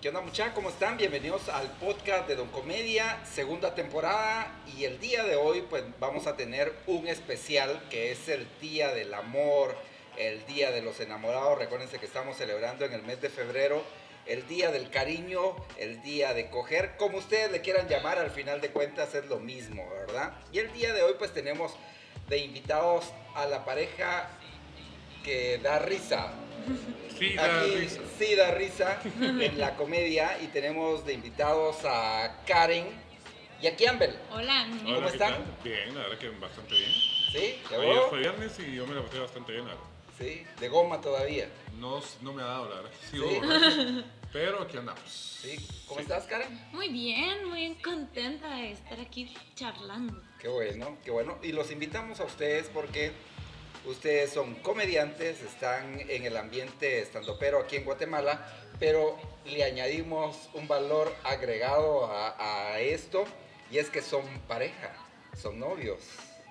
¿Qué onda muchachos? ¿Cómo están? Bienvenidos al podcast de Don Comedia, segunda temporada y el día de hoy pues vamos a tener un especial que es el Día del Amor, el Día de los Enamorados. Recuérdense que estamos celebrando en el mes de febrero el Día del Cariño, el Día de Coger, como ustedes le quieran llamar, al final de cuentas es lo mismo, ¿verdad? Y el día de hoy pues tenemos de invitados a la pareja que da risa. Sí, da Aquí risa. sí da risa en la comedia y tenemos de invitados a Karen y a Kiambel. Hola. ¿Cómo ¿qué están? Bien, la verdad que bastante bien. ¿Sí? ¿De Ayer fue viernes y yo me la pasé bastante bien, la verdad. Sí, de goma todavía. No, no me ha dado, la verdad. Sí, Sí. hubo borracho, pero aquí andamos. Sí. ¿Cómo Sí. estás, Karen? Muy bien, muy contenta de estar aquí charlando. Qué bueno, qué bueno. Y los invitamos a ustedes porque ustedes son comediantes, están en el ambiente estandopero aquí en Guatemala, pero le añadimos un valor agregado a, a esto y es que son pareja, son novios.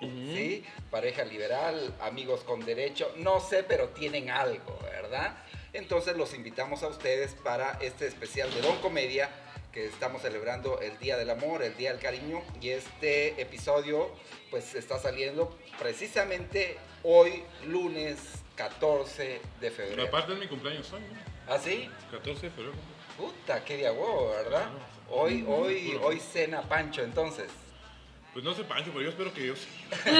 ¿Sí? Pareja liberal, amigos con derecho, no sé, pero tienen algo, ¿verdad? Entonces los invitamos a ustedes para este especial de Don Comedia que estamos celebrando el Día del Amor, el Día del Cariño y este episodio pues está saliendo precisamente hoy lunes 14 de Pero febrero. aparte es mi cumpleaños hoy, ¿no? ¿Ah, sí? 14 de febrero. Puta, qué día huevo, ¿verdad? Hoy, hoy, hoy cena Pancho entonces. Pues no sé, Pancho, pero yo espero que yo sí.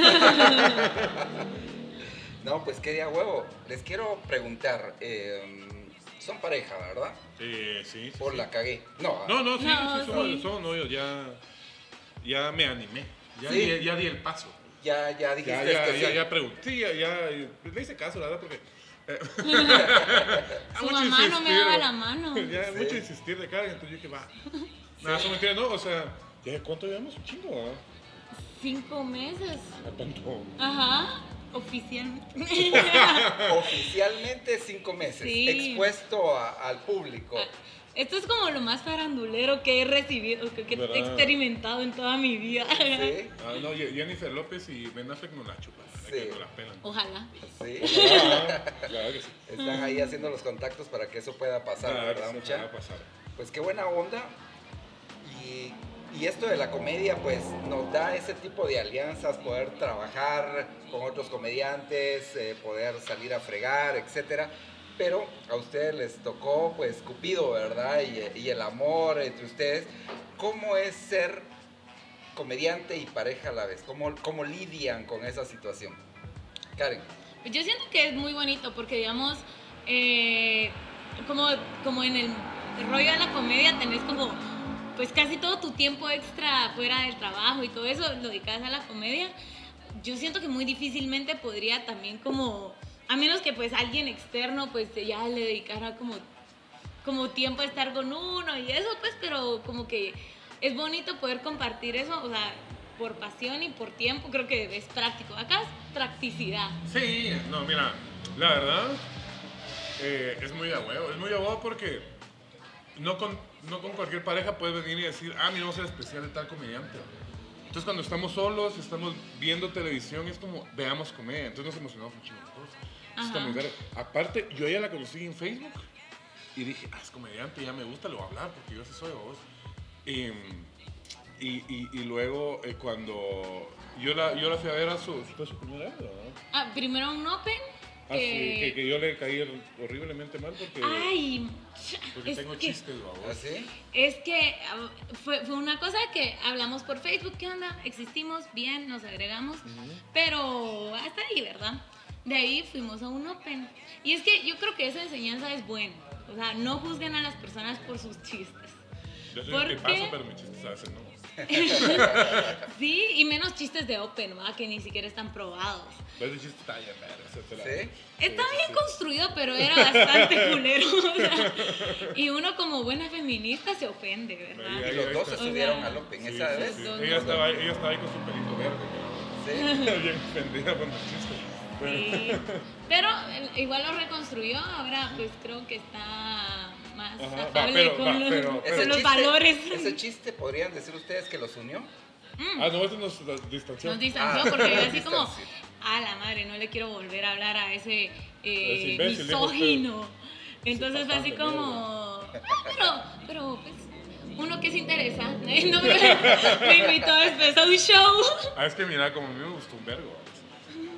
No, pues qué día huevo. Les quiero preguntar, eh, son pareja, ¿verdad? Eh, sí, sí, Por sí. la cagué. No, No, no, sí, No, sí, somos, sí. somos novios, ya, ya me animé. Ya, Sí. di, ya di el paso. ya, ya dijiste Ya, ya, que ya, sí. ya pregunté, sí, ya, ya, le hice caso, la verdad, porque... eh, Su mamá no me daba la mano. Ya, Sí. mucho insistir de Karen, entonces yo dije, va. Nada, eso mentira, no, o sea, ¿cuánto llevamos? Un chingo, ¿ah? Cinco meses. ¿A cuánto? Ajá. Oficialmente. Oficialmente cinco meses, Sí. expuesto a- al público. Esto es como lo más farandulero que he recibido, que, he experimentado en toda mi vida. Sí, Ah, no, Jennifer López y Ben Affleck no la chupan, Sí. que no la pelan. Ojalá. sí. Ah, claro que sí. Están ahí haciendo los contactos para que eso pueda pasar, Claro ¿verdad, sí, mucha? va a pasar. Pues qué buena onda. Y, y esto de la comedia, pues nos da ese tipo de alianzas, poder trabajar con otros comediantes, eh, poder salir a fregar, etcétera. Pero a ustedes les tocó, pues, Cupido, ¿verdad? Y, el amor entre ustedes. ¿Cómo es ser comediante y pareja a la vez? ¿Cómo, cómo lidian con esa situación? Karen. Yo siento que es muy bonito porque, digamos, eh, como, como en el rollo de la comedia tenés como, pues casi todo tu tiempo extra fuera del trabajo y todo eso lo dedicas a la comedia. Yo siento que muy difícilmente podría también como, a menos que pues alguien externo pues ya le dedicara como, como tiempo a estar con uno y eso pues, pero como que es bonito poder compartir eso, o sea, por pasión y por tiempo, creo que es práctico. Acá es practicidad. Sí, no, mira, la verdad eh, es muy de huevo, es muy de huevo porque no con, no con cualquier pareja puedes venir y decir, ah, mira, vamos a ser especial de tal comediante. Entonces cuando estamos solos, estamos viendo televisión, es como, veamos comedia, entonces nos emocionamos mucho verga. Aparte, yo a ella la conocí en Facebook y dije, ah, es comediante, ya me gusta, le voy a hablar porque yo sí soy vos. Y, y, y, y luego eh, cuando yo la, yo la fui a ver a su, fue su primera ¿verdad? Ah, primero un Open. Ah, sí, que- que, que yo le caí hor- horriblemente mal porque, Ay, porque es tengo que, chistes, babos. ¿Así? es que ah, fue, fue una cosa que hablamos por Facebook, ¿qué onda? Existimos, bien, nos agregamos, pero hasta ahí, ¿verdad? De ahí fuimos a un Open. Y es que yo creo que esa enseñanza es buena. O sea, no juzguen a las personas por sus chistes. Yo soy ¿por un qué? tipazo, pero mis chistes veces no. Sí, y menos chistes de Open, ¿va? Que ni siquiera están probados. Pero ese chiste está bien, ¿Sí? Está sí, bien sí. construido, pero era bastante culero. o sea, y uno como buena feminista se ofende, ¿verdad? Y los dos se subieron O sea, al Open Sí, esa sí, vez. sí. Ella, estaba, ella estaba ahí con su pelito verde, Sí. pero bien ofendida por los chistes. Sí. Pero eh, igual lo reconstruyó, ahora pues creo que está más Ajá, va, afable pero- con, va, los, pero- con pero- los chiste- valores. Ese chiste podrían decir ustedes que los unió. Mm. Ah, no, esto nos nos distanció. Nos distanció Ah, porque yo así como, a la madre, no le quiero volver a hablar a ese eh, imbécil, misógino. Entonces fue así como, pero, pero pues, uno que se interesa, ¿eh? no me, me invitó después a un show. Ah, es que mira, como a mí me gustó un vergo.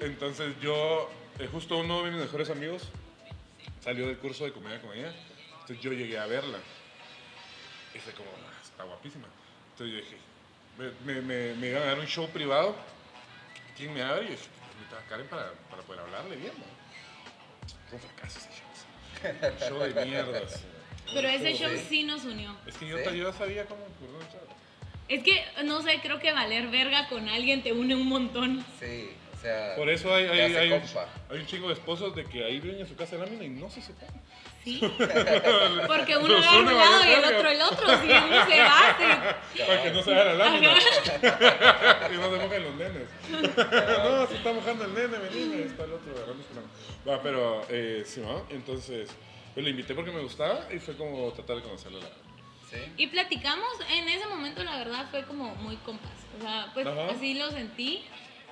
Entonces yo, eh, justo uno de mis mejores amigos salió del curso de comedia con ella. Entonces yo llegué a verla. Y fue como, "Ah, está guapísima. Entonces yo dije, me, me, me, me iban a dar un show privado. ¿Quién me abre? Y yo dije, invita a Karen para, para poder hablarle bien, ¿no? Fue un fracaso ese show. Un show de mierdas. Pero ese show Sí. nos unió. Es que yo, ¿Sí? yo sabía cómo. Es que, no sé, creo que valer verga con alguien te une un montón. Sí, sea. Por eso hay, hay, hay, un, compa. hay un chingo de esposos de que ahí viven en su casa de lámina y no se separan. Sí. Porque uno Los agarra un lado y el otro el otro. Si uno se va, se- Para que no se haga la lámina. y no se mojen los nenes. no, se está mojando el nene, vení, ahí está el otro agarrando su. Va, pero, eh, sí, ¿no? Entonces, pues lo invité porque me gustaba y fue como tratar de conocerlo. La... Sí. Y platicamos, en ese momento la verdad fue como muy compas. O sea, pues Ajá. así lo sentí.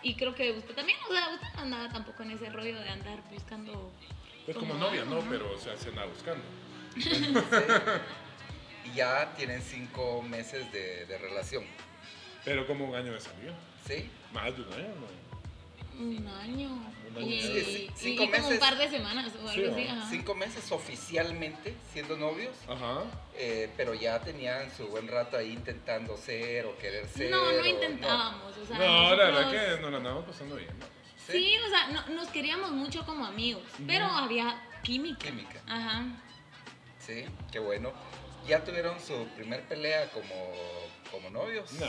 Y creo que usted también, o sea, usted no andaba tampoco en ese rollo de andar buscando. Pues como Como novia, algo, ¿no? ¿no? Pero, o sea, se anda buscando. Sí. Y ya tienen cinco meses de, de relación. Pero como un año de salida. ¿Sí? Más de un año, ¿no? Un año. Y, Sí, sí, y- cinco y como un meses. par de semanas o Sí, algo así. ¿no? ajá. Cinco meses oficialmente siendo novios, Ajá. eh, pero ya tenían su buen rato ahí intentando ser o querer ser. No, no o- intentábamos. O sea, no, la verdad que nos la andamos pasando bien. ¿no? Sí, o sea, no- nos queríamos mucho como amigos, pero había química. Química. Ajá. Sí, qué bueno. ¿Ya tuvieron su primer pelea como, como novios? Nah.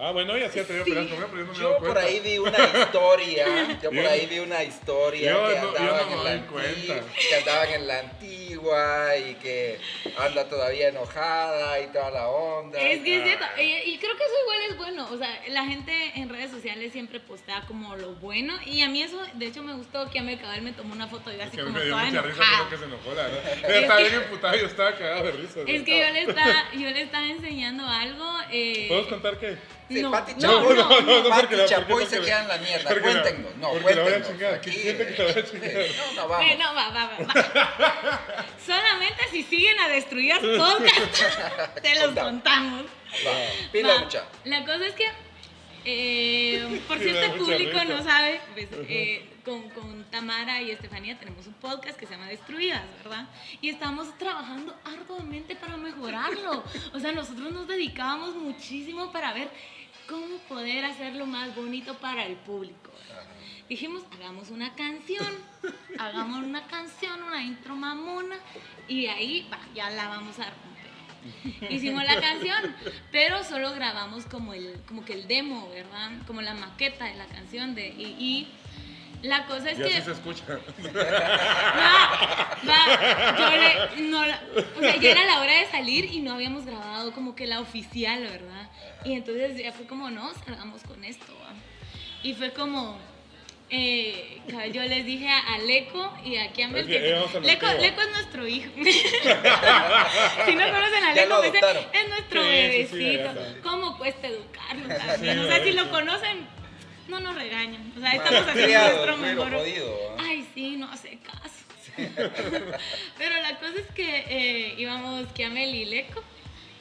Ah, bueno, ella sí ha tenido peleas conmigo, pero yo no me he Yo dado por cuenta. ahí vi una historia, yo por Yo- ahí vi una historia yo que no- yo andaban no en la cuenta. antigua, que andaban en la antigua y que anda todavía enojada y toda la onda. Es que es cierto, y, y creo que eso igual es bueno, o sea, la gente en redes sociales siempre postea como lo bueno, y a mí eso, de hecho me gustó que a Amel Cabal me tomó una foto y yo Es así que como me dio toda mucha risa enojada. porque se enojó, la verdad. Ella estaba bien emputada y yo estaba cagado de risa. Es que yo le estaba, yo le estaba enseñando algo. Eh, ¿Puedo contar qué? Sí, no, Pati no, Chapoy, no, no, no, Pati porque la- Chapoy se queda en la mierda. Cuéntenos, no, cuéntenos. Aquí, siente que la voy a eh, chingar. No, no, vamos. Eh, no, va, va, va, va. Solamente si siguen a Destruidas Podcast, te los contamos. Va, Pila Va, mucha. La cosa es que, eh, por si este público risa. no sabe, pues, eh, con, con Tamara y Estefanía tenemos un podcast que se llama Destruidas, ¿verdad? Y estamos trabajando arduamente para mejorarlo. O sea, nosotros nos dedicábamos muchísimo para ver cómo poder hacerlo más bonito para el público. Dijimos, hagamos una canción, hagamos una canción, una intro mamona, y de ahí ya la vamos a romper. Hicimos la canción, pero solo grabamos como el, como que el demo, ¿verdad? Como la maqueta de la canción de y, y la cosa es Y que así se escucha. va, va, yo le, no, la- o sea, ya era la hora de salir y no habíamos grabado como que la oficial, ¿verdad? Y entonces ya fue como, no, salgamos con esto, ¿va? Y fue como, eh, yo les dije a, a Leco y aquí a Mel Es que que Leco. Leco es nuestro hijo. si no conocen a Leco, pues, es, nuestro Sí, sí, sí, bebecito. ¿Cómo cuesta educarlo también? Sí, o sea, si lo conocen, no nos regañan. O sea, estamos haciendo nuestro mejor. jodido. Ay, sí, no hace caso. Pero la cosa es que eh, íbamos Kiamel y Leco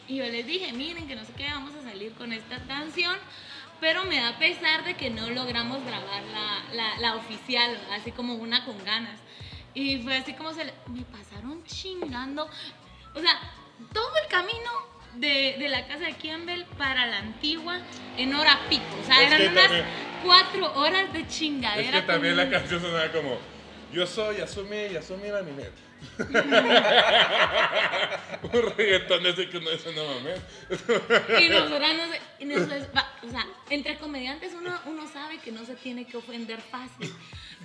y yo les dije, miren que no sé qué, vamos a salir con esta canción, pero me da pesar de que no logramos grabar la, la, la oficial, así como una con ganas. Y fue así como se le- me pasaron chingando, o sea, todo el camino de, de la casa de Campbell para la antigua en hora pico, o sea, Es eran unas también- cuatro horas de Es chingadera. que también la canción sonaba como Yo soy Asumi, Asumi Laminet. Un reggaetón ese que uno dice, no mames. Y no y nosotros- va, o sea, entre comediantes uno, uno sabe que no se tiene que ofender fácil,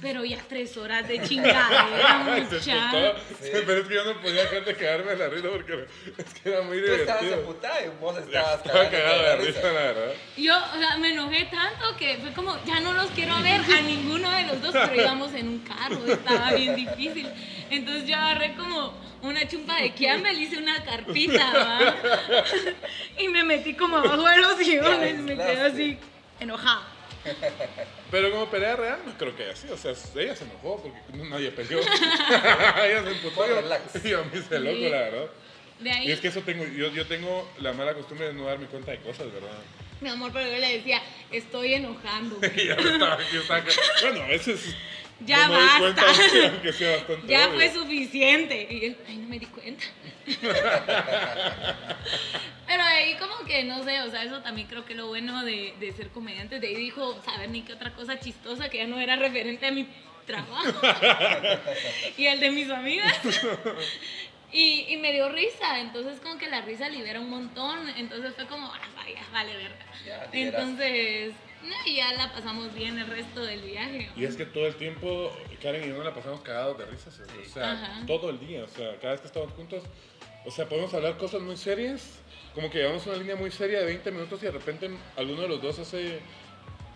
pero ya tres horas de chingadera, Ay, se emputó. Pero es que yo no podía dejar de cagarme de la risa porque es que era muy Tú estabas divertido. emputada y vos estabas Estaba cagado de risa, risa. la verdad. Yo, o sea, me enojé tanto que fue como, ya no los quiero ver a ninguno de los dos, pero íbamos en un carro, estaba bien difícil. Entonces yo agarré como una chumpa de Kiamel, hice una carpita, ¿va? Y me metí como abajo de los sillones, me quedé así, enojada. Pero como pelea real, no creo que haya sido. O sea, ella se enojó porque nadie peleó. ella se emputó. Fue relax. Y yo me hice loco, Sí. la verdad. De ahí, Y es que eso tengo, yo, yo tengo la mala costumbre de no darme cuenta de cosas, ¿verdad? mi amor, pero yo le decía, estoy enojando. Y ya me estaba, yo estaba bueno, a veces Ya no basta. cuenta, aunque- aunque sea bastante Ya obvio. fue suficiente. Y él, ay, no me di cuenta. Pero ahí como que, no sé, o sea, eso también creo que lo bueno de, de ser comediante, de ahí dijo, saber ni qué otra cosa chistosa que ya no era referente a mi trabajo y el de mis amigas. Y, y me dio risa, entonces como que la risa libera un montón, entonces fue como, ah, vaya, vale verga. Ya, liberaste. No, y ya la pasamos bien el resto del viaje. Y es que todo el tiempo, Karen y yo nos la pasamos cagados de risas. O sea, Ajá. todo el día. O sea, cada vez que estamos juntos, o sea, podemos hablar cosas muy serias. Como que llevamos una línea muy seria de 20 minutos y de repente alguno de los dos hace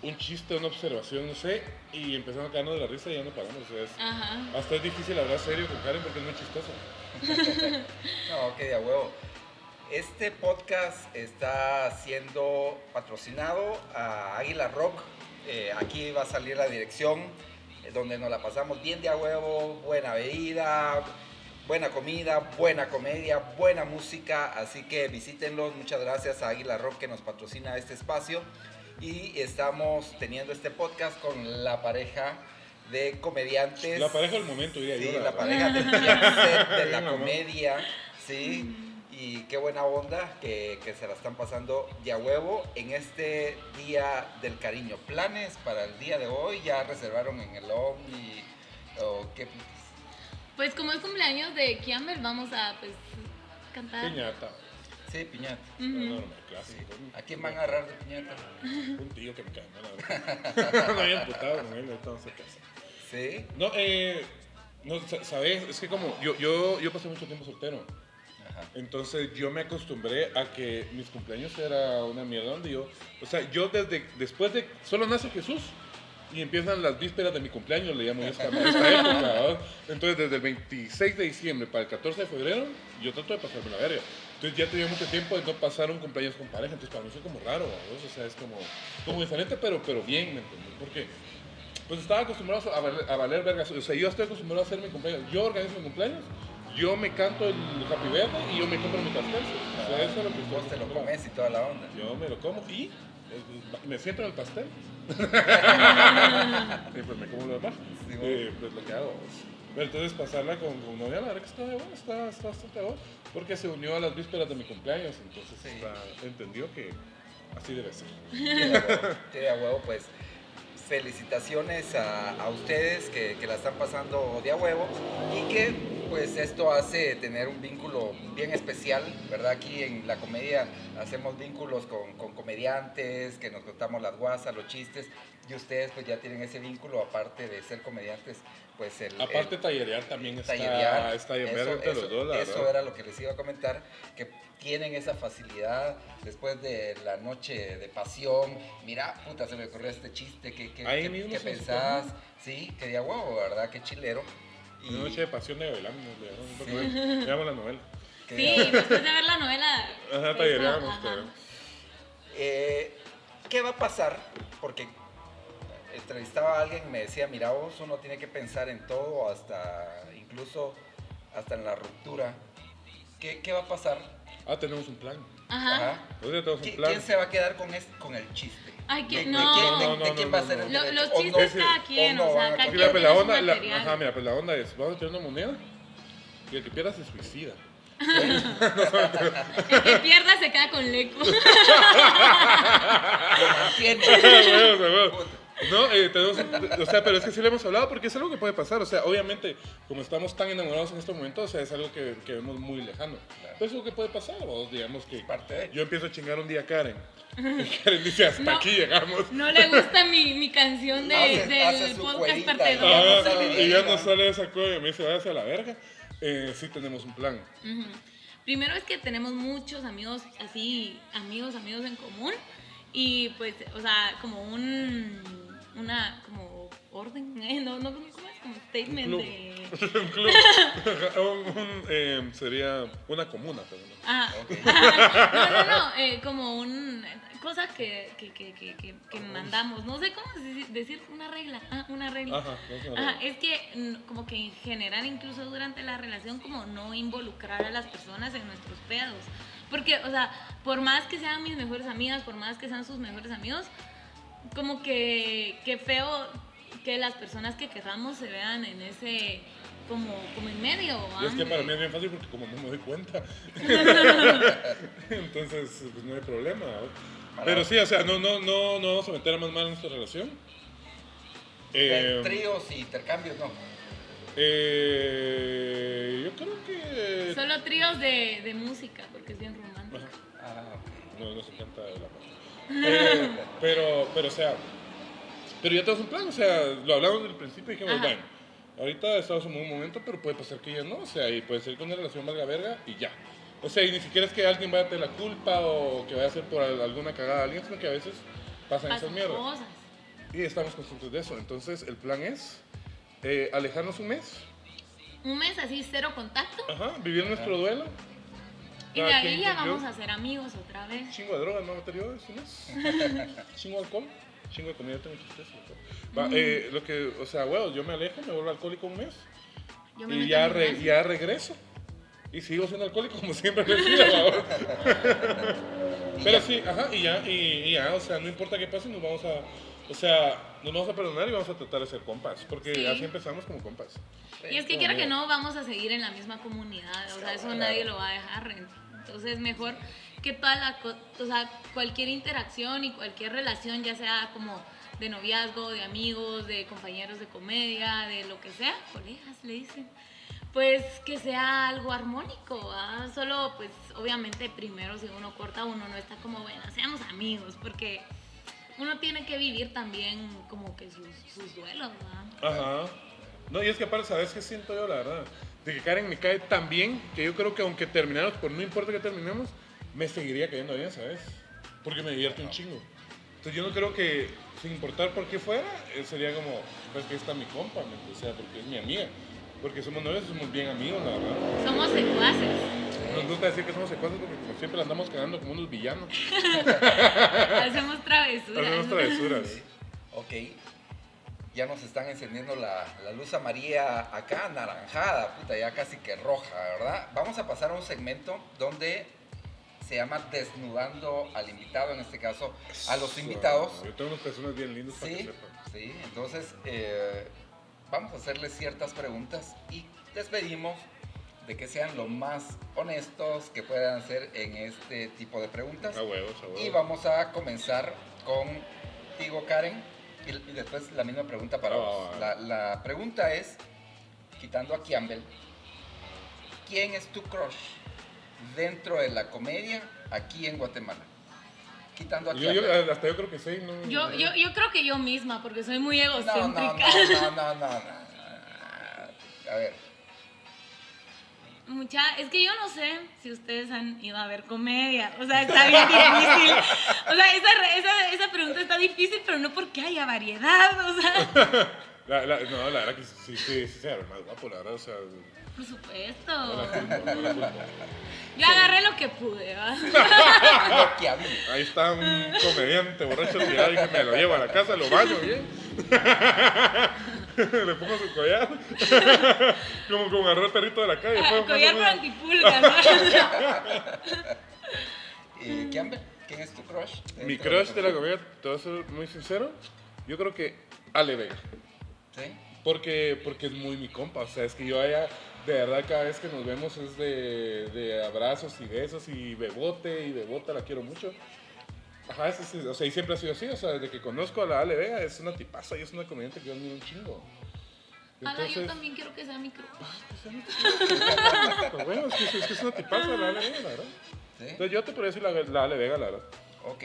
un chiste, una observación, no sé, y empezamos a caernos de la risa y ya no paramos. O sea, es- Ajá. hasta es difícil hablar serio con Karen porque es muy chistoso. No, que de a huevo. Este podcast está siendo patrocinado a Águila Rock. Eh, aquí va a salir la dirección eh, donde nos la pasamos bien de a huevo, buena bebida, buena comida, buena comedia, buena música. Así que visítenlos. Muchas gracias a Águila Rock que nos patrocina este espacio. Y estamos teniendo este podcast con la pareja de comediantes. La pareja del momento, diría Sí, yo. la verdad. pareja del de la comedia, sí. Y qué buena onda que, que se la están pasando de a huevo en este día del cariño. ¿Planes para el día de hoy? ¿Ya reservaron en el Omni? ¿O qué? Pues como es cumpleaños de Kiamber, vamos a pues cantar. Piñata. Sí, piñata. Ujú. Normal, clásico. ¿A quién van a agarrar de piñata? Un tío que me cae mal, la verdad. no había emputado con él, vamos a casa. Sí. No, eh, no, sa- sabes, es que como yo, yo, yo pasé mucho tiempo soltero, Ajá. entonces yo me acostumbré a que mis cumpleaños era una mierda donde yo, o sea, yo desde, después de, solo nace Jesús y empiezan las vísperas de mi cumpleaños, le llamo esta, esta época, ¿verdad? Entonces desde el 26 de diciembre para el 14 de febrero, yo trato de pasarme la verga. Entonces ya tenía mucho tiempo de no pasar un cumpleaños con pareja, entonces para mí fue como raro, ¿verdad? O sea, es como, como diferente, pero, pero bien, ¿me entiendes? Porque pues estaba acostumbrado a valer, a valer vergas. O sea, yo estoy acostumbrado a hacer mi cumpleaños. Yo organizo mi cumpleaños, yo me canto el Happy Birthday y yo me compro mi pastel. O sea, eso es lo que estoy Vos te lo comes y toda la onda. Yo me lo como y eh, me siento en el pastel. y pues me como lo demás. Sí, Eh, pues lo que hago. Pero entonces pasarla con, con novia, la verdad que está de bueno, está, está bastante bueno. Porque se unió a las vísperas de mi cumpleaños, entonces Sí. está- entendió que así debe ser. Qué a huevo, pues felicitaciones a, a ustedes que, que la están pasando de a huevo y que pues esto hace tener un vínculo bien especial, ¿verdad? Aquí en la comedia hacemos vínculos con, con comediantes, que nos contamos las guasas, los chistes y ustedes pues ya tienen ese vínculo aparte de ser comediantes, pues el... Aparte, el- tallerear también está, tallerear. está Eso- entre eso- los dos, la Eso verdad. era lo que les iba a comentar, que tienen esa facilidad después de la noche de pasión. Mira, puta, se me ocurrió este chiste, ¿qué, qué, qué- qué pensás? Sí, que de huevo, ¿verdad? Qué chilero. Y Una noche de pasión de Gavilán, le llamo- le llamo la novela. Sí, después de ver la novela. Ajá, tallereamos, Eh, ¿Qué va a pasar? Porque entrevistaba a alguien y me decía, mira vos, uno tiene que pensar en todo, hasta incluso hasta en la ruptura. ¿Qué, qué va a pasar? Ah, tenemos un plan. Ajá. Ajá. Nosotros ya tenemos ¿Qui- un plan. ¿Quién se va a quedar con, es- con el chiste? Ay, ¿De- que de no. quién- de- No, no, de quién no, va a ser el Lo- los ¿O chistes no? cada quien, ¿O no o sea, cada Aquí contar? la, quien pues, la onda, la- ajá, mira, pues la onda es, vamos a tener una moneda y el que pierda se suicida. El que pierda se queda con Leco. Lo mantiene. No, eh, tenemos, o sea, pero es que sí lo hemos hablado porque es algo que puede pasar. O sea, obviamente, como estamos tan enamorados en este momento, o sea, es algo que, que vemos muy lejano. Pero es algo que puede pasar, vos, digamos que parte yo empiezo a chingar un día a Karen. Y Karen dice, hasta No. aquí llegamos. No le gusta mi, mi canción de, Hace- del hace su podcast cuerita, parte ¿no? 2. ya Ah, sale de y ya ahí, no ¿no? sale esa cosa y me dice, váyase a la verga. Eh, sí tenemos un plan. Ujú. Primero es que tenemos muchos amigos, así, amigos, amigos en común. Y pues, o sea, como un, una, como orden, ¿eh? No, no, ¿cómo es? Como statement club. de... un club. un, un, eh, sería una comuna. Pero no. Ah, Ok. no, no, no, eh, como un cosa que, que, que, que, que, mandamos, no sé cómo deci- decir una regla, ah, una regla. Ajá, no es una Ajá, regla. es que mm, como que en general incluso durante la relación como no involucrar a las personas en nuestros pedos. Porque, o sea, por más que sean mis mejores amigas, por más que sean sus mejores amigos, como que, que feo que las personas que querramos se vean en ese, como, como en medio. Y es que para mí es bien fácil porque como no me doy cuenta. Entonces, pues no hay problema. ¿no? Pero sí, o sea, no, no, no, no vamos a meter a más mal en nuestra relación. Eh, tríos y intercambios, no. eh, yo creo que... Solo tríos de, de música, porque es bien romántico. Ajá. Ah. No, nos encanta el amor. Eh, pero, pero, o sea, pero ya tenemos un plan, o sea, lo hablamos desde el principio y dijimos, Ajá. bueno, ahorita estamos en un momento, pero puede pasar que ya no, o sea, y puede ser que una relación valga verga y ya. O sea, y ni siquiera es que alguien vaya a tener la culpa o que vaya a hacer por al- alguna cagada a alguien, sino que a veces pasan esas Pasan mierdas. cosas. Y estamos conscientes de eso. Entonces, el plan es eh, alejarnos un mes, Un mes así, cero contacto. ajá, vivir nuestro duelo. Y de ahí ya vamos a ser amigos otra vez. Chingo de drogas, no material, ese mes. Chingo de alcohol. Chingo de comida, tengo tristeza. Va, eh, lo que, o sea, bueno, yo me alejo, me vuelvo alcohólico un mes. Yo me Y ya, re- ya regreso. Y sigo siendo alcohólico como siempre Pero sí, ajá, y ya, y, y ya, o sea, no importa qué pase, nos vamos a, o sea, nos vamos a perdonar y vamos a tratar de ser compas, porque Sí. así empezamos como compas. Y es que quiera que no, vamos a seguir en la misma comunidad, o sea, eso nadie lo va a dejar. Entonces, mejor que toda la, o sea, cualquier interacción y cualquier relación, ya sea como de noviazgo, de amigos, de compañeros de comedia, de lo que sea, colegas le dicen, pues que sea algo armónico, ¿va? Solo, pues, obviamente, primero si uno corta, uno no está como, bueno, seamos amigos, porque uno tiene que vivir también como que sus, sus duelos, ¿va? Ajá. No, y es que aparte, ¿sabes qué siento yo, la verdad? De que Karen me cae tan bien que yo creo que aunque termináramos, por no importa que terminemos, me seguiría cayendo bien, ¿sabes? Porque me divierte un chingo. Entonces yo no creo que, sin importar por qué fuera, eh, sería como, pues que está mi compa, ¿me? o sea, porque es mi amiga. Porque somos novios, somos bien amigos, la verdad. Somos secuaces. Nos gusta decir que somos secuaces porque como siempre la andamos cagando como unos villanos. Hacemos travesuras. Hacemos travesuras. Ok. Ya nos están encendiendo la, la luz amarilla acá, naranjada, puta, ya casi que roja, ¿verdad? Vamos a pasar a un segmento donde se llama Desnudando al invitado, en este caso a los invitados. Yo tengo unas personas bien lindas para que Sí, sepan. sí, entonces eh, vamos a hacerles ciertas preguntas y les pedimos de que sean lo más honestos que puedan ser en este tipo de preguntas. A huevos, a huevos. Y vamos a comenzar contigo, Karen, y, y después la misma pregunta para vos. va, La, la pregunta es, quitando a Campbell, ¿quién es tu crush dentro de la comedia aquí en Guatemala? Quitando a Yo, hasta yo creo que sí, ¿no? Yo, yo, yo creo que yo misma, porque soy muy No, no, egocéntrica. no, no, no, no, no. A ver, Mucha, es que yo no sé si ustedes han ido a ver comedia. O sea, está bien difícil. O sea, esa, re- esa, esa pregunta está difícil, pero no porque haya variedad. O sea, La, la- no, la verdad que sí, sí, sí, se ve más guapo, la verdad, o sea. por supuesto. No la culpo, no la culpo. Yo agarré lo que pude, ¿va? lo que había. Ahí está un comediante borracho tirado y que me lo llevo a la casa, lo baño bien. Le pongo su collar. como, como agarró el perrito de la calle. o Collar menos. con antipulgas, ¿no? Eh, Campbell, ¿quién es tu crush? Mi crush de la comedia, te voy a ser muy sincero, yo creo que Ale Vega. ¿Sí? Porque, porque es muy mi compa, o sea, es que yo allá, de verdad, cada vez que nos vemos es de, de abrazos y besos y bebote y bebota, la quiero mucho. Ajá, es- es- o sea, y siempre ha sido así, o sea, desde que conozco a la Ale Vega, es una tipaza y es una comediante que yo admiro un chingo. Ahora yo también quiero que sea mi crush. pues bueno, es que, es que es una tipaza la Ale Vega, la verdad. ¿Sí? Entonces yo te podría decir la, la Ale Vega, la verdad. Ok,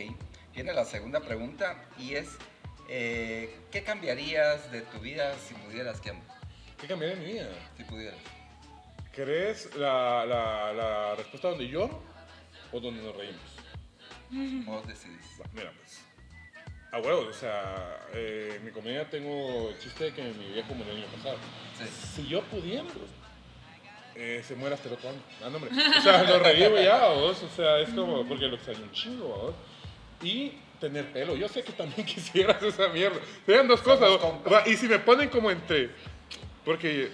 viene la segunda pregunta y es, eh, ¿qué cambiarías de tu vida si pudieras, Campbell? ¿Qué cambiaría en mi vida? Si pudieras. ¿Crees la, la, la respuesta donde lloro o donde nos reímos? Vos decidís. Mira, pues. A huevos, o sea, eh, en mi comedia tengo el chiste de que mi viejo murió el año pasado. Sí. Si yo pudiera, eh, se muere hasta el otro año. Ah, no, hombre. O sea, lo revivo ya, vos. O sea, es como, porque lo extraño un chingo, vos. Y tener pelo. Yo sé que también quisieras esa mierda. Sean dos cosas. Somos. Va, Y si me ponen como entre. Porque.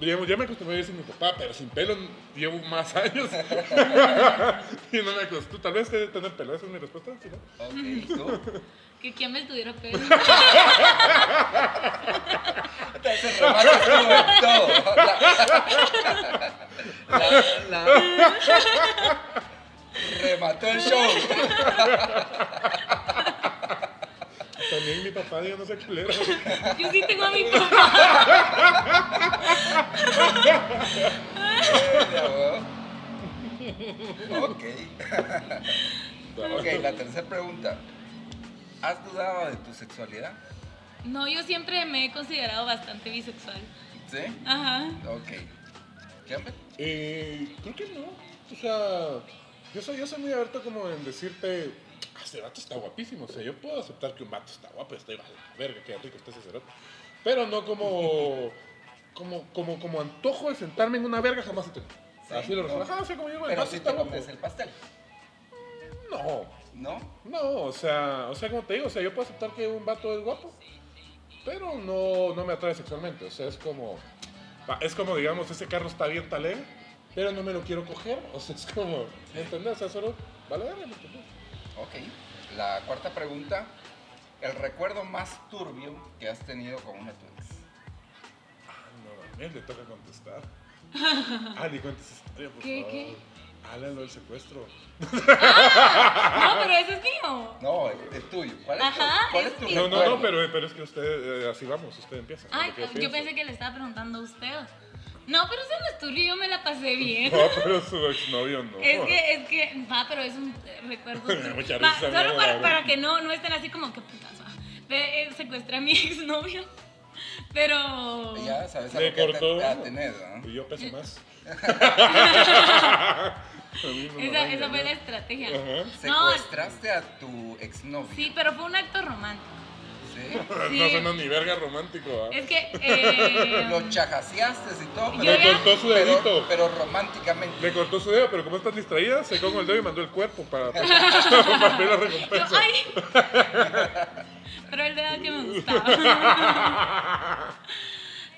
Digamos, ya me acostumbré a vivir sin mi papá, pero sin pelo llevo más años. y no me acostumbré. Tal vez tener pelo, esa es mi respuesta. ¿sí, no? Ok, ¿tú? Que quién me tuviera pelo. En todo. La, la- la- remató el show. También mi papá, yo no sé culero. Yo sí tengo a mi papá. ok. ok, la tercera pregunta. ¿Has dudado de tu sexualidad? No, yo siempre me he considerado bastante bisexual. ¿Sí? Ajá. Ok. ¿Qué? Eh, creo que no. O sea, yo soy, yo soy muy abierto como en decirte, "Ah, este vato está guapísimo. O sea, yo puedo aceptar que un vato está guapo, está igual, la verga, qué rico está ese cerote. Pero no como, como, como, como antojo de sentarme en una verga, jamás he tenido. Sí, Así lo no. resuelvo. Ajá, o sea, como yo, el Pero vato si está te guapo. comes el pastel, No, ¿no? no, o sea, o sea, como te digo, o sea, yo puedo aceptar que un vato es guapo, pero no, no me atrae sexualmente. O sea, es como, es como, digamos, ese carro está bien talé, pero no me lo quiero coger. O sea, es como, ¿me entendés? O sea, solo, vale, verga, ¿me entendés? Ok. La cuarta pregunta. El recuerdo más turbio que has tenido con una tu ex. Ah, no mames, le toca contestar. Ah, ni cuentes historia, por ¿Qué, favor. qué? Háblalo del secuestro. No, pero eso es mío. No, el tuyo. ¿Cuál es Ajá, tu, cuál es es tu mío. No, no, no, pero, pero es que usted, eh, así vamos, usted empieza. Ay, yo pienso. pensé que le estaba preguntando a usted. No, pero eso no es tuyo, yo me la pasé bien. No, pero su exnovio no. Es que, es que, va, pero es un eh, recuerdo. Mucha Va, risa, solo para, que no, no estén así como que putas, va. Eh, secuestré a mi exnovio. Pero. Ya sabes a Le que cortó. te atener, ¿no? Y yo peso más. A no Esa, esa fue la estrategia. Ajá. No, Secuestraste a tu exnovio. sí, pero fue un acto romántico. ¿Sí? No suena ni verga romántico, ¿ah? Es que. eh, Lo chajaseaste y todo, pero, Le cortó su dedito. pero románticamente. Le cortó su dedo, pero como están distraídas, se con el dedo y mandó el cuerpo para, para, para la yo, recompensa. ay. Pero él era que me gustaba.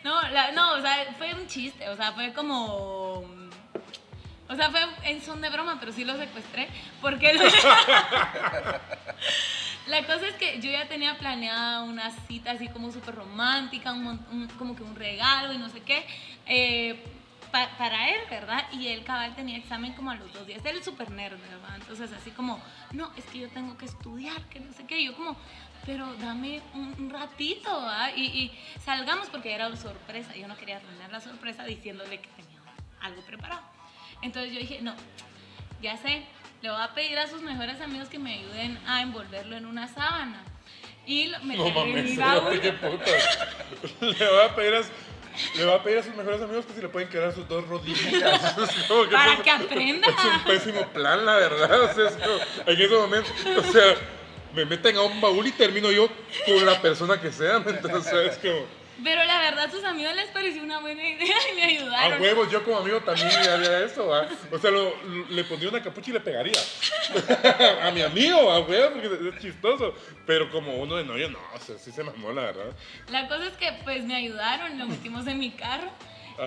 No, la- no, o sea, fue un chiste, o sea, fue como... O sea, fue en son de broma, pero sí lo secuestré, porque... La cosa es que yo ya tenía planeada una cita así como súper romántica, un como que un regalo y no sé qué, eh, pa- para él, ¿verdad? Y él cabal tenía examen como a los dos días, él es súper nerd, ¿verdad? Entonces así como, no, es que yo tengo que estudiar, que no sé qué, y yo como, pero dame un, ratito, ¿verdad? Y, y salgamos porque era una sorpresa, yo no quería arruinar la sorpresa diciéndole que tenía algo preparado. Entonces yo dije, no, ya sé, le voy a pedir a sus mejores amigos que me ayuden a envolverlo en una sábana. Y lo- me No mames, qué. Le va a pedir a, le va a pedir a sus mejores amigos que si le pueden quedar sus dos que Para es- que aprenda. Es un pésimo plan, la verdad. O sea, es como, en ese momento, o sea, me meten a un baúl y termino yo con la persona que sea. Entonces, es como, Pero la verdad, a sus amigos les pareció una buena idea y me a ayudaron. huevos, yo como amigo también haría eso. ¿va? O sea, lo- lo- le pondría una capucha y le pegaría. a mi amigo, a huevos, porque es chistoso. Pero como uno de novio, no, o sea, sí se mamó, la verdad. La cosa es que pues me ayudaron, lo metimos en mi carro.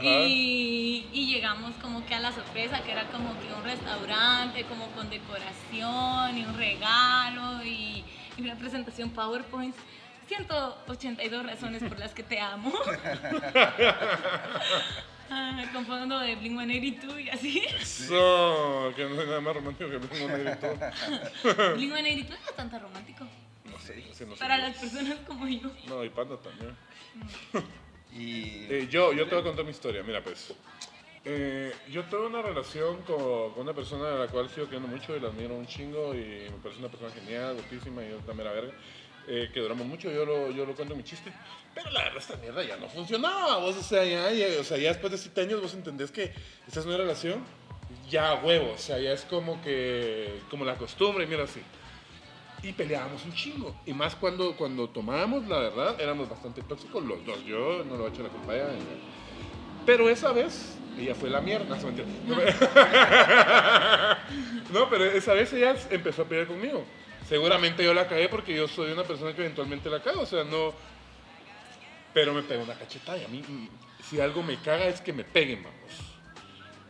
Y, y llegamos como que a la sorpresa, que era como que un restaurante, como con decoración y un regalo y, y una presentación PowerPoint. 182 razones por las que te amo. Ah, con fondo de Blink 182 y así. Eso, que no hay nada más romántico que un negrito. Blink 182 no es bastante romántico. No sé, ese no sé. Para las personas como yo. No, y Panda también. Y Eh, yo, yo te voy a contar mi historia, mira pues. Eh, yo tuve una relación con, con una persona a la cual sigo queriendo mucho y la admiro un chingo y me parece una persona genial, guapísima y yo también la verga. Eh, que duramos mucho, yo lo, yo lo cuento en mi chiste. Pero la verdad, esta mierda ya no funcionaba. Vos, o sea, ya, ya- o sea, ya después de 7 años vos entendés que esta es una relación ya huevo. O sea, ya es como que, como la costumbre, mira así. y peleábamos un chingo. Y más cuando, cuando tomábamos, la verdad, éramos bastante tóxicos los dos. Yo no lo he hecho la culpa a ella. Pero esa vez, ella fue la mierda. No, pero esa vez ella empezó a pelear conmigo. Seguramente yo la cagué porque yo soy una persona que eventualmente la cago. O sea, no. Pero me pegó una cachetada y a mí, mm, si algo me caga es que me peguen, vamos.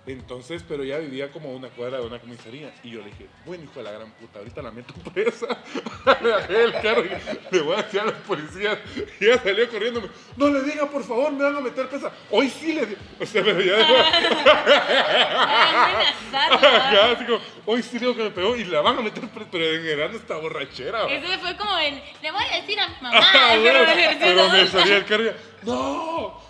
Entonces, pero ya vivía como una cuadra de una comisaría. Y yo le dije, bueno, hijo de la gran puta, ahorita la meto presa. le del carro y le voy a decir a los policías. Y ella salió corriendo. No le diga, por favor, me van a meter presa. Hoy sí le digo. O sea, pero ya. Ya, así como, hoy sí digo que me pegó y la van a meter presa. Pero generando esta borrachera. Ese fue como el, le voy a decir a mi mamá. Ah, pero me salía el carro y, no,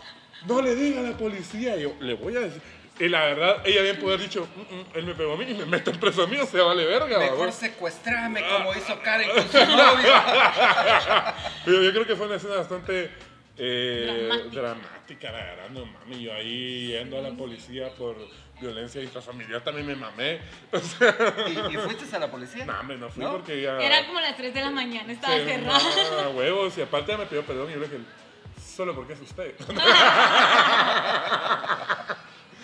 no le diga a la policía. Y yo, le voy a decir. Y la verdad, ella bien puede haber dicho, "Mm, mm, él me pegó a mí y me meten preso a mí, o sea, vale verga. Mejor babos". secuestrame como hizo Karen con su novio. Pero yo creo que fue una escena bastante eh, Dramática. dramática, la verdad, no mami. Yo ahí yendo a la policía por violencia intrafamiliar también me mamé. O sea, ¿Y, y fuiste a la policía? no, hombre, no fui ¿No? porque ya. Era como las 3 de la mañana, estaba se cerrada. huevos y aparte me pidió perdón y yo le dije, solo porque es usted.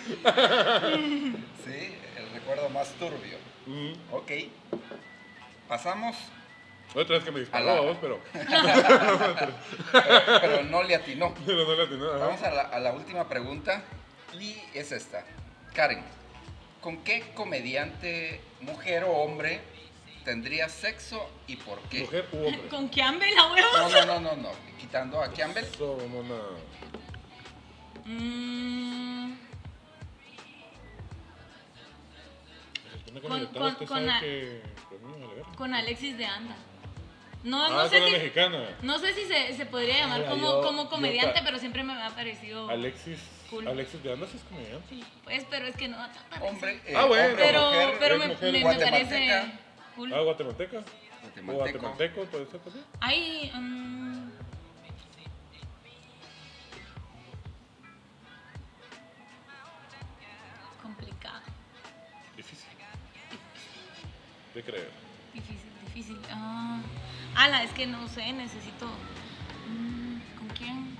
Sí, el recuerdo más turbio. Mm. Ok. Pasamos, Otra vez que me A disparó la- vos, pero, pero, pero no le atinó. pero no le atiné, ajá. Vamos a la, a la última pregunta y es esta. Karen, ¿con qué comediante, mujer o hombre, tendrías sexo y por qué? Mujer u hombre. Con Campbell, No, no, no, no, no. Quitando a Campbell. Mamona. Mm, Se Con- usted con- sabe que- Alexis de Anda. No, Ah, no sé si. mexicana. No sé si se, se podría llamar Mira, como, yo- como comediante, pero siempre me ha parecido. Alexis, Cool. Alexis de Andas es comediante. Sí, pues, pero es que no. Hombre, eh, Ah, bueno. hombre, Pero, mujer, pero me, mujer me- parece cool. Ah, guatemalteca. O guatemalteco. guatemalteco, puede ser también. Hay. De creer. Difícil, difícil. Ah, ala, es que no sé, necesito. mm, ¿Con quién?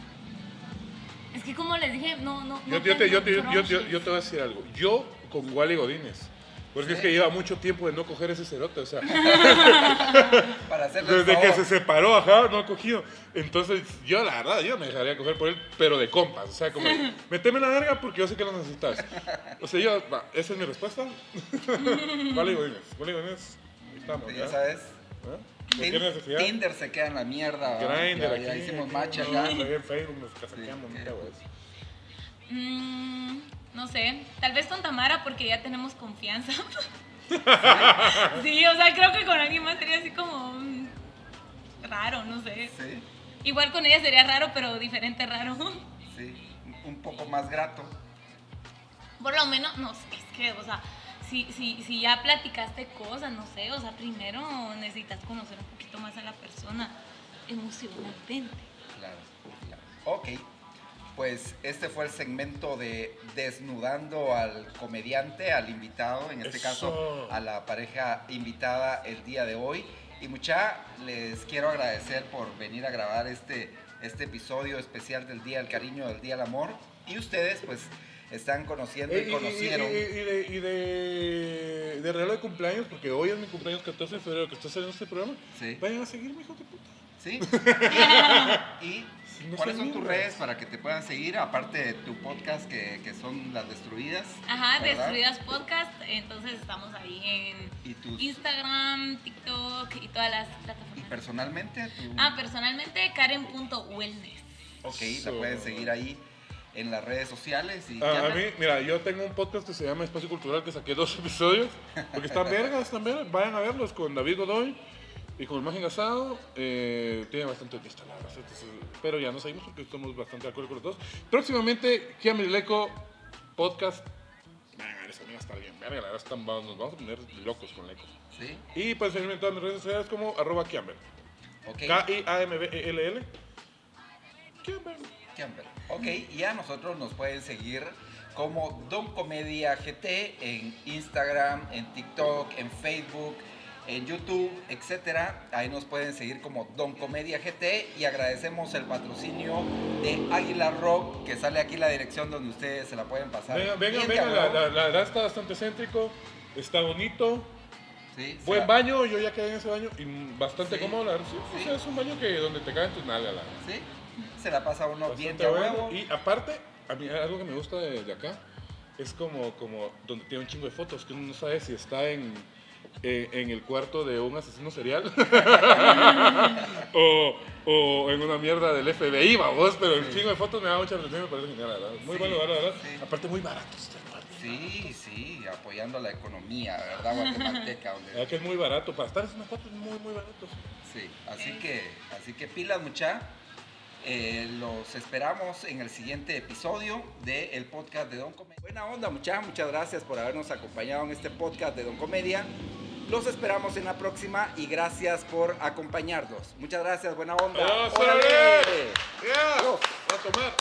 Es que como les dije, no, no. Yo, no yo te, yo te voy a decir algo. Yo con Wally Godínez. Porque es que lleva mucho tiempo de no coger ese cerote. O sea, Para desde que se separó, ajá, no ha cogido. Entonces, yo la verdad, yo me dejaría coger por él, pero de compas. O sea, como, meteme la verga porque yo sé que lo necesitas. O sea, yo, va, esa es mi respuesta. Wally Godínez. Wally Godínez, estamos, ¿ya? ya sabes. ¿Ah? ¿Por Tin- qué necesidad? Tinder se queda en la mierda. Grindr ya, ya aquí, hicimos aquí, match no, acá. en Facebook nos casaqueamos, Sí, nunca, güey. Mm, no sé, tal vez con Tamara porque ya tenemos confianza. sí, o sea, creo que con alguien más sería así como mm, raro, no sé. Sí, Igual con ella sería raro, pero diferente raro. sí. Un poco más grato. Por lo menos, no sé, es que, o sea, si, si, si ya platicaste cosas, no sé, o sea, primero necesitas conocer un poquito más a la persona emocionalmente. Claro, claro. Ok. Pues este fue el segmento de desnudando al comediante, al invitado, en este Eso. caso a la pareja invitada el día de hoy. Y mucha, les quiero agradecer por venir a grabar este, este episodio especial del Día del Cariño, del Día del Amor. Y ustedes pues están conociendo Eh, y y- conocieron. Y, y- y de, y de, de regalo de cumpleaños, porque hoy es mi cumpleaños 14 de febrero que está saliendo este programa. Sí. Vayan a seguirme, hijo de puta. ¿Sí? ¿Y no cuáles son tus redes para que te puedan seguir? Aparte de tu podcast que, que son Las Destruidas. Ajá, ¿verdad? Destruidas Podcast, entonces estamos ahí en Y tus Instagram, TikTok y todas las Y plataformas. personalmente, tú, Ah, personalmente Karen.wellness. ok, la Eso. pueden seguir ahí en las redes sociales. Y Ah, ya a me- mí, mira, yo tengo un podcast que se llama Espacio Cultural que saqué dos episodios, porque están vergas, vergas, vayan a verlos con David Godoy y con el Mágico Asado, eh, tiene bastante vistas, la verdad, entonces, pero ya nos seguimos porque estamos bastante de acuerdo con los dos. Próximamente, Leco Podcast, Venga, esa mía está bien verga, la verdad, están- nos vamos a poner locos con Leco. Sí, Y pueden seguirme en todas mis redes sociales como arroba Kiamber. K-I-A-M-B-E-L-L, Kiamber. Campbell. Ok, y a nosotros nos pueden seguir como Don Comedia GT en Instagram, en TikTok, en Facebook, en YouTube, etcétera. Ahí nos pueden seguir como Don Comedia GT y agradecemos el patrocinio de Águila Rock, que sale aquí la dirección donde ustedes se la pueden pasar. Venga, venga, la, la- la verdad está bastante céntrico, está bonito, Sí, buen la- baño, yo ya quedé en ese baño y bastante Sí. cómodo, la verdad. Sí, o sea, es un baño que donde te caen tus nalgas. Sí, se la pasa uno bien de huevo. Y aparte, a mí algo que me gusta de, de acá es como, como donde tiene un chingo de fotos, que uno no sabe si está en, eh, en el cuarto de un asesino serial o, o en una mierda del FBI, vamos, pero el chingo de fotos me da mucha atención me parece genial, verdad. Muy Sí, bueno, la verdad. sí. Aparte, muy barato este. Sí, sí, apoyando la economía, ¿verdad? Guatemalteca. Donde- verdad que es muy barato. Para estar en una foto es muy, muy barato. Sí, así que, así que pilas mucha. Eh, los esperamos en el siguiente episodio del podcast de Don Comedia. Buena onda mucha, muchas gracias por habernos acompañado en este podcast de Don Comedia. Los esperamos en la próxima y gracias por acompañarnos. Muchas gracias, buena onda. A tomar.